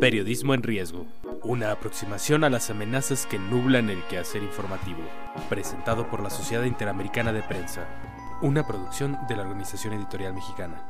Periodismo en riesgo. Una aproximación a las amenazas que nublan el quehacer informativo. Presentado por la Sociedad Interamericana de Prensa. Una producción de la Organización Editorial Mexicana.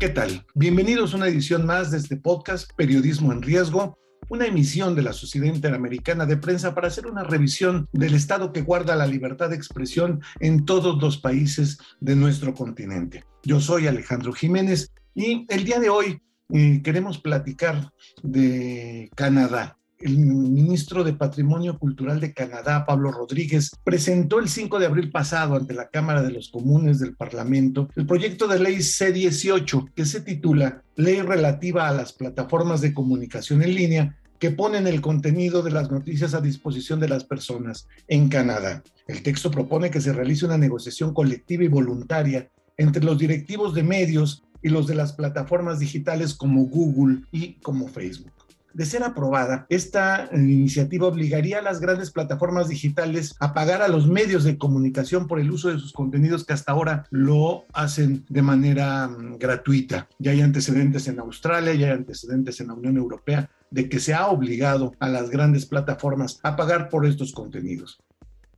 ¿Qué tal? Bienvenidos a una edición más de este podcast Periodismo en Riesgo, una emisión de la Sociedad Interamericana de Prensa para hacer una revisión del estado que guarda la libertad de expresión en todos los países de nuestro continente. Yo soy Alejandro Jiménez y el día de hoy eh, queremos platicar de Canadá el ministro de Patrimonio Cultural de Canadá, Pablo Rodríguez, presentó el 5 de abril pasado ante la Cámara de los Comunes del Parlamento el proyecto de ley C-18 que se titula Ley relativa a las plataformas de comunicación en línea que ponen el contenido de las noticias a disposición de las personas en Canadá. El texto propone que se realice una negociación colectiva y voluntaria entre los directivos de medios y los de las plataformas digitales como Google y como Facebook de ser aprobada, esta eh, iniciativa obligaría a las grandes plataformas digitales a pagar a los medios de comunicación por el uso de sus contenidos que hasta ahora lo hacen de manera mm, gratuita. Ya hay antecedentes en Australia, ya hay antecedentes en la Unión Europea de que se ha obligado a las grandes plataformas a pagar por estos contenidos.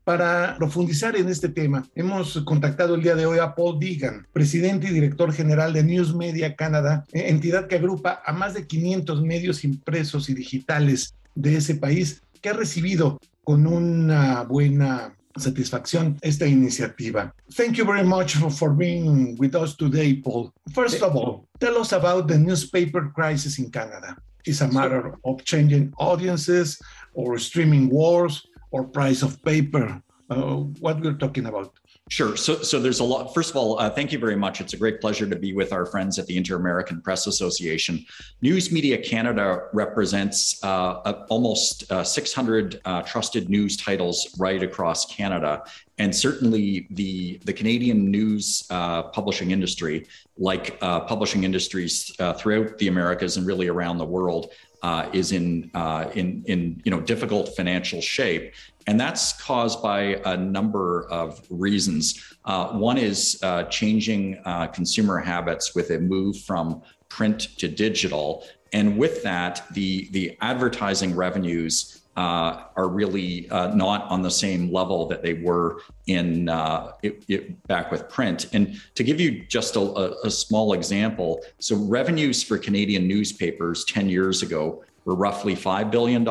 Para profundizar en este tema, hemos contactado el día de hoy a Paul Deegan, presidente y director general de News Media Canada, eh, entidad que agrupa a más de 500 medios impresos y digitales de ese país, que ha recibido con una buena satisfacción esta iniciativa. Thank you very much for, for being with us today, Paul. First of all, tell us about the newspaper crisis in Canada. Is a matter of changing audiences or streaming wars or price of paper? Uh, what we're talking about? Sure. So, so there's a lot. First of all, uh, thank you very much. It's a great pleasure to be with our friends at the Inter American Press Association. News Media Canada represents uh, almost uh, 600 uh, trusted news titles right across Canada, and certainly the the Canadian news uh, publishing industry, like uh, publishing industries throughout the Americas and really around the world, uh, is in uh, in in you know difficult financial shape, and that's caused by a number of reasons. Uh, one is uh, changing uh, consumer habits with a move from print to digital, and with that, the the advertising revenues uh, are really uh, not on the same level that they were in uh, it, it, back with print. And to give you just a, a, small example, so revenues for Canadian newspapers 10 years ago were roughly $5 billion,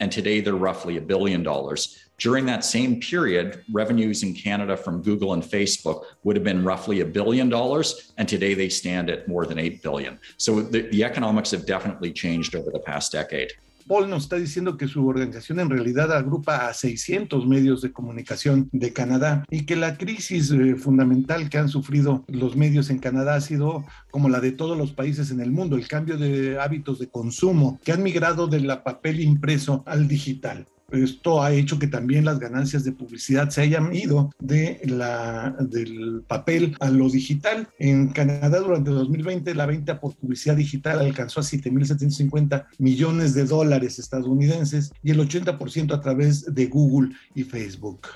and today they're roughly a billion dollars. During that same period, revenues in Canada from Google and Facebook would have been roughly a billion dollars, and today they stand at more than 8 billion. So the, the economics have definitely changed over the past decade. Paul nos está diciendo que su organización en realidad agrupa a 600 medios de comunicación de Canadá y que la crisis eh, fundamental que han sufrido los medios en Canadá ha sido como la de todos los países en el mundo, el cambio de hábitos de consumo que han migrado del papel impreso al digital. Esto ha hecho que también las ganancias de publicidad se hayan ido de la, del papel a lo digital. En Canadá durante 2020 la venta por publicidad digital alcanzó a 7.750 millones de dólares estadounidenses y el 80% a través de Google y Facebook.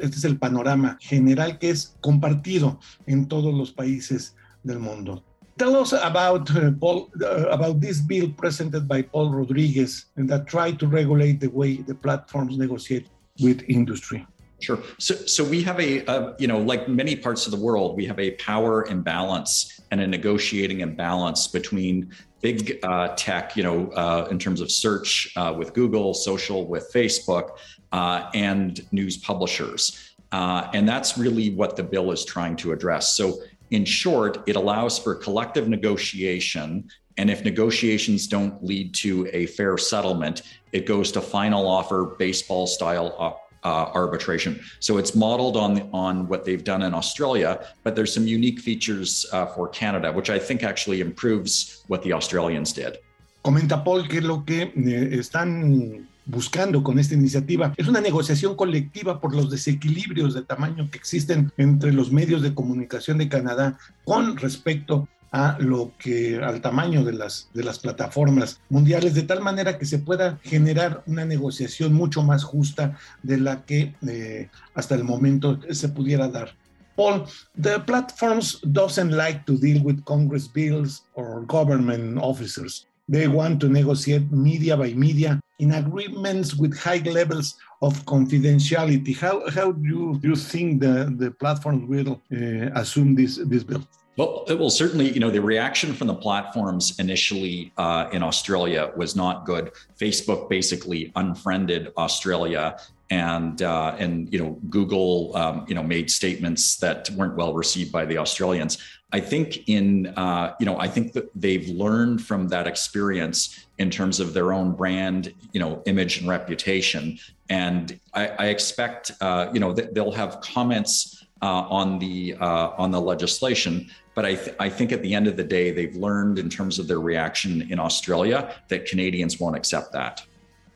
Este es el panorama general que es compartido en todos los países del mundo. Tell us about uh, Paul, uh, about this bill presented by Paul Rodriguez and that tried to regulate the way the platforms negotiate with industry. Sure. So, so we have a, uh, you know, like many parts of the world, we have a power imbalance and a negotiating imbalance between big uh, tech, you know, uh, in terms of search uh, with Google, social with Facebook, uh, and news publishers. And that's really what the bill is trying to address. So in short, it allows for collective negotiation. And if negotiations don't lead to a fair settlement, it goes to final offer baseball style uh, arbitration. So it's modeled on on what they've done in Australia, but there's some unique features uh, for Canada, which I think actually improves what the Australians did. Comenta Paul que lo que eh, están buscando con esta iniciativa es una negociación colectiva por los desequilibrios de tamaño que existen entre los medios de comunicación de Canadá con respecto a lo que al tamaño de las de las plataformas mundiales de tal manera que se pueda generar una negociación mucho más justa de la que eh, hasta el momento se pudiera dar. Paul, the platforms doesn't like to deal with Congress bills or government officers. They want to negotiate media by media in agreements with high levels of confidentiality. How, how do you, do you think the, the platforms will uh, assume this, this bill? Well, well, certainly, you know, the reaction from the platforms initially uh, in Australia was not good. Facebook basically unfriended Australia, and uh, and you know, Google, um, you know, made statements that weren't well received by the Australians. I think in uh, you know, I think that they've learned from that experience in terms of their own brand, you know, image and reputation, and I, I expect uh, you know that they'll have comments. Uh, on the uh, on the legislation, but I, th- I think at the end of the day, they've learned in terms of their reaction in Australia that Canadians won't accept that.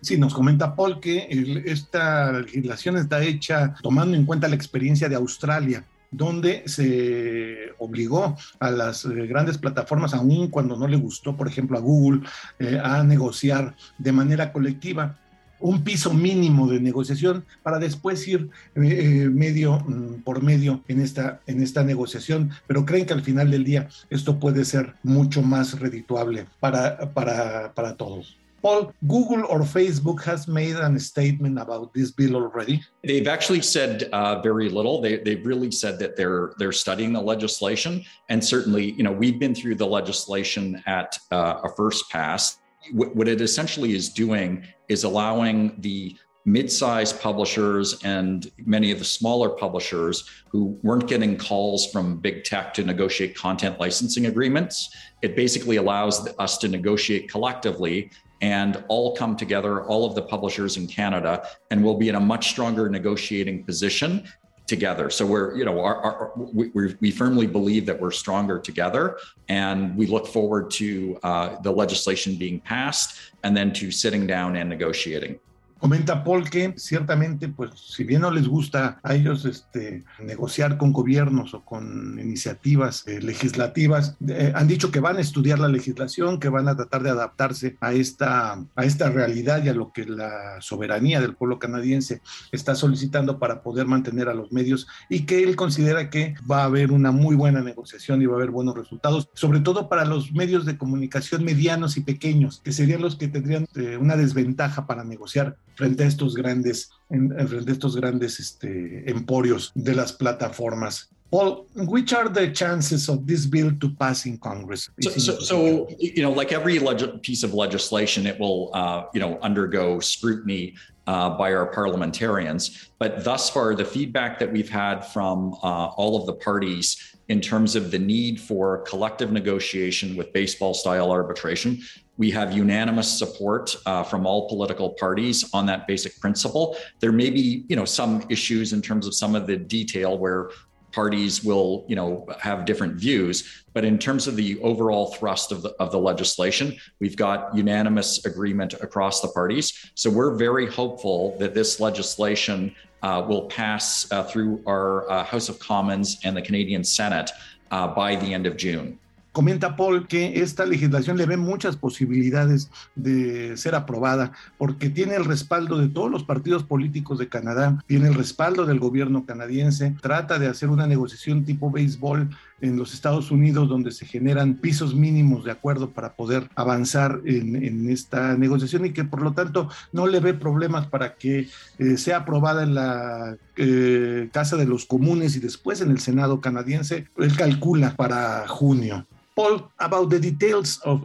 Sí, nos comenta Paul que el, esta legislación está hecha tomando en cuenta la experiencia de Australia, donde se obligó a las eh, grandes plataformas, aun cuando no le gustó, por ejemplo, a Google, eh, a negociar de manera colectiva un piso mínimo de negociación para después ir eh, medio mm, por medio en esta, en esta negociación, pero creen que al final del día esto puede ser mucho más redituable para, para, para todos. Paul, Google or Facebook has made a statement about this bill already. They've actually said uh, very little. They, they've really said that they're they're studying the legislation, and certainly, you know, we've been through the legislation at uh, a first pass what it essentially is doing is allowing the mid-sized publishers and many of the smaller publishers who weren't getting calls from big tech to negotiate content licensing agreements. It basically allows us to negotiate collectively and all come together all of the publishers in canada and we'll be in a much stronger negotiating position together. So we're, you know, our, our, we, we firmly believe that we're stronger together, and we look forward to uh, the legislation being passed and then to sitting down and negotiating. Comenta Paul que ciertamente, pues, si bien no les gusta a ellos este, negociar con gobiernos o con iniciativas eh, legislativas, eh, han dicho que van a estudiar la legislación, que van a tratar de adaptarse a esta, a esta realidad y a lo que la soberanía del pueblo canadiense está solicitando para poder mantener a los medios y que él considera que va a haber una muy buena negociación y va a haber buenos resultados, sobre todo para los medios de comunicación medianos y pequeños, que serían los que tendrían eh, una desventaja para negociar frente a estos grandes, en, frente a estos grandes este, emporios de las plataformas. Paul, which are the chances of this bill to pass in Congress? So, so, so you know, like every leg- piece of legislation, it will, uh, you know, undergo scrutiny uh, by our parliamentarians. But thus far, the feedback that we've had from uh, all of the parties in terms of the need for collective negotiation with baseball style arbitration we have unanimous support uh, from all political parties on that basic principle. There may be, you know, some issues in terms of some of the detail where parties will, you know, have different views. But in terms of the overall thrust of the, of the legislation, we've got unanimous agreement across the parties. So we're very hopeful that this legislation uh, will pass uh, through our uh, House of Commons and the Canadian Senate uh, by the end of June. Comenta Paul que esta legislación le ve muchas posibilidades de ser aprobada porque tiene el respaldo de todos los partidos políticos de Canadá, tiene el respaldo del gobierno canadiense, trata de hacer una negociación tipo béisbol en los Estados Unidos donde se generan pisos mínimos de acuerdo para poder avanzar en, esta negociación y que por lo tanto no le ve problemas para que eh, sea aprobada en la eh, Casa de los Comunes y después en el Senado canadiense. Él calcula para junio. Paul, about the details of,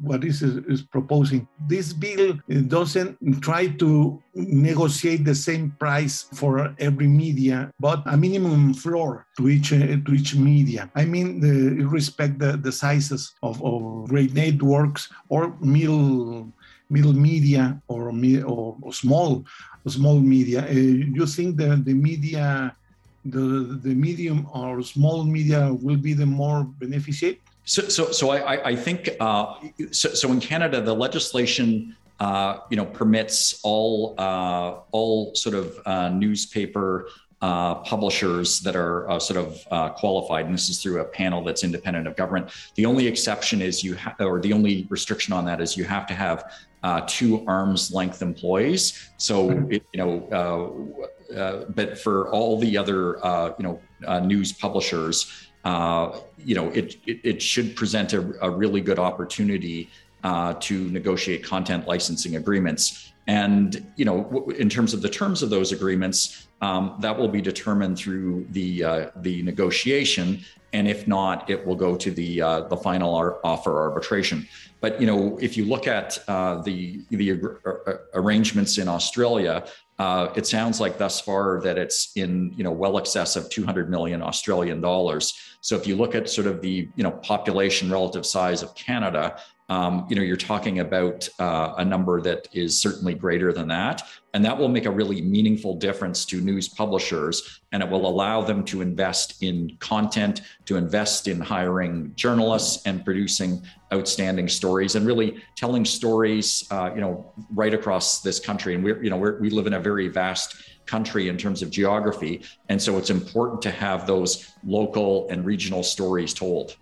what is, is proposing. This bill doesn't try to negotiate the same price for every media, but a minimum floor to each uh, to each media. I mean, the, respect the, the sizes of, of great networks or middle middle media or, or, or small small media. Uh, you think that the media, the the medium or small media will be the more beneficiate? So, so, so I, I think uh, so. So in Canada, the legislation, uh, you know, permits all uh, all sort of uh, newspaper uh, publishers that are uh, sort of uh, qualified, and this is through a panel that's independent of government. The only exception is you, ha- or the only restriction on that is you have to have uh, two arms length employees. So, mm-hmm. it, you know, uh, but for all the other, you know, news publishers, you know, it, it, it should present a, a, really good opportunity to negotiate content licensing agreements. And you know, in terms of the terms of those agreements, um, that will be determined through the uh, the negotiation, and if not, it will go to the uh, the final ar- offer arbitration. But you know, if you look at uh, the the ar- arrangements in Australia, uh, it sounds like thus far that it's in you know well excess of 200 million Australian dollars. So if you look at sort of the you know population relative size of Canada, um, you know, you're talking about uh, a number that is certainly greater than that. And that will make a really meaningful difference to news publishers. And it will allow them to invest in content, to invest in hiring journalists and producing outstanding stories and really telling stories, uh, you know, right across this country. And we're, you know, we're, we live in a very vast country in terms of geography. And so it's important to have those local and regional stories told.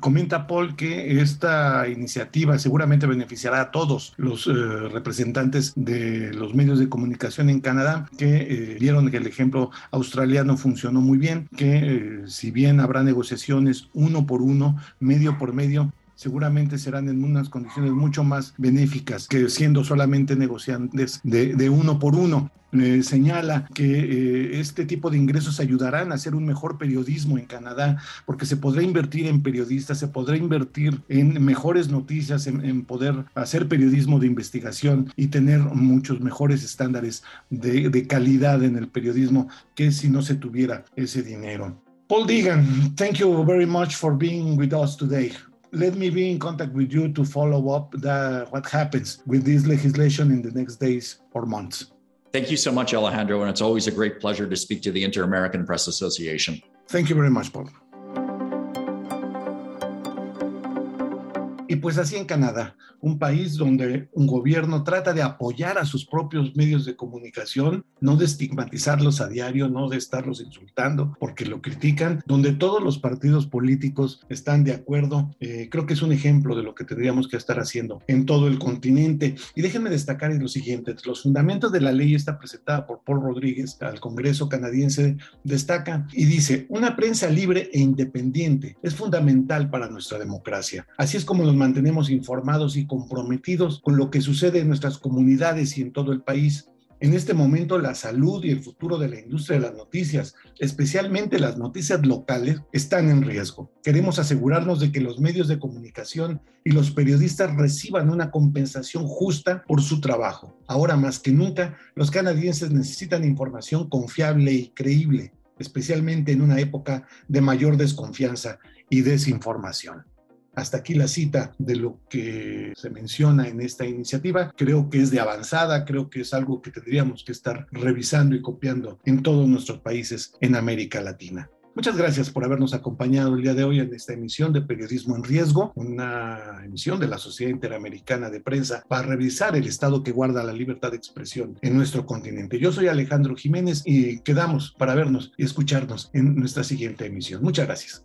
Comenta Paul que esta iniciativa seguramente beneficiará a todos los eh, representantes de los medios de comunicación en Canadá que eh, vieron que el ejemplo australiano funcionó muy bien, que eh, si bien habrá negociaciones uno por uno, medio por medio, seguramente serán en unas condiciones mucho más benéficas que siendo solamente negociantes de, uno por uno. señala que eh, este tipo de ingresos ayudarán a hacer un mejor periodismo en Canadá, porque se podrá invertir en periodistas, se podrá invertir en mejores noticias, en, poder hacer periodismo de investigación y tener muchos mejores estándares de, de calidad en el periodismo que si no se tuviera ese dinero. Paul Deegan, thank you very much for being with us today. Let me be in contact with you to follow up the, what happens with this legislation in the next days or months. Thank you so much, Alejandro. And it's always a great pleasure to speak to the Inter American Press Association. Thank you very much, Paul. Y pues así en Canadá, un país donde un gobierno trata de apoyar a sus propios medios de comunicación, no de estigmatizarlos a diario, no de estarlos insultando porque lo critican, donde todos los partidos políticos están de acuerdo. Eh, creo que es un ejemplo de lo que tendríamos que estar haciendo en todo el continente. Y déjenme destacar lo siguiente, los fundamentos de la ley está presentada por Paul Rodríguez al Congreso canadiense, destaca y dice, una prensa libre e independiente es fundamental para nuestra democracia. Así es como los mantenemos informados y comprometidos con lo que sucede en nuestras comunidades y en todo el país. En este momento la salud y el futuro de la industria de las noticias, especialmente las noticias locales, están en riesgo. Queremos asegurarnos de que los medios de comunicación y los periodistas reciban una compensación justa por su trabajo. Ahora más que nunca, los canadienses necesitan información confiable y creíble, especialmente en una época de mayor desconfianza y desinformación. Hasta aquí la cita de lo que se menciona en esta iniciativa. Creo que es de avanzada, creo que es algo que tendríamos que estar revisando y copiando en todos nuestros países en América Latina. Muchas gracias por habernos acompañado el día de hoy en esta emisión de Periodismo en Riesgo, una emisión de la Sociedad Interamericana de Prensa para revisar el estado que guarda la libertad de expresión en nuestro continente. Yo soy Alejandro Jiménez y quedamos para vernos y escucharnos en nuestra siguiente emisión. Muchas gracias.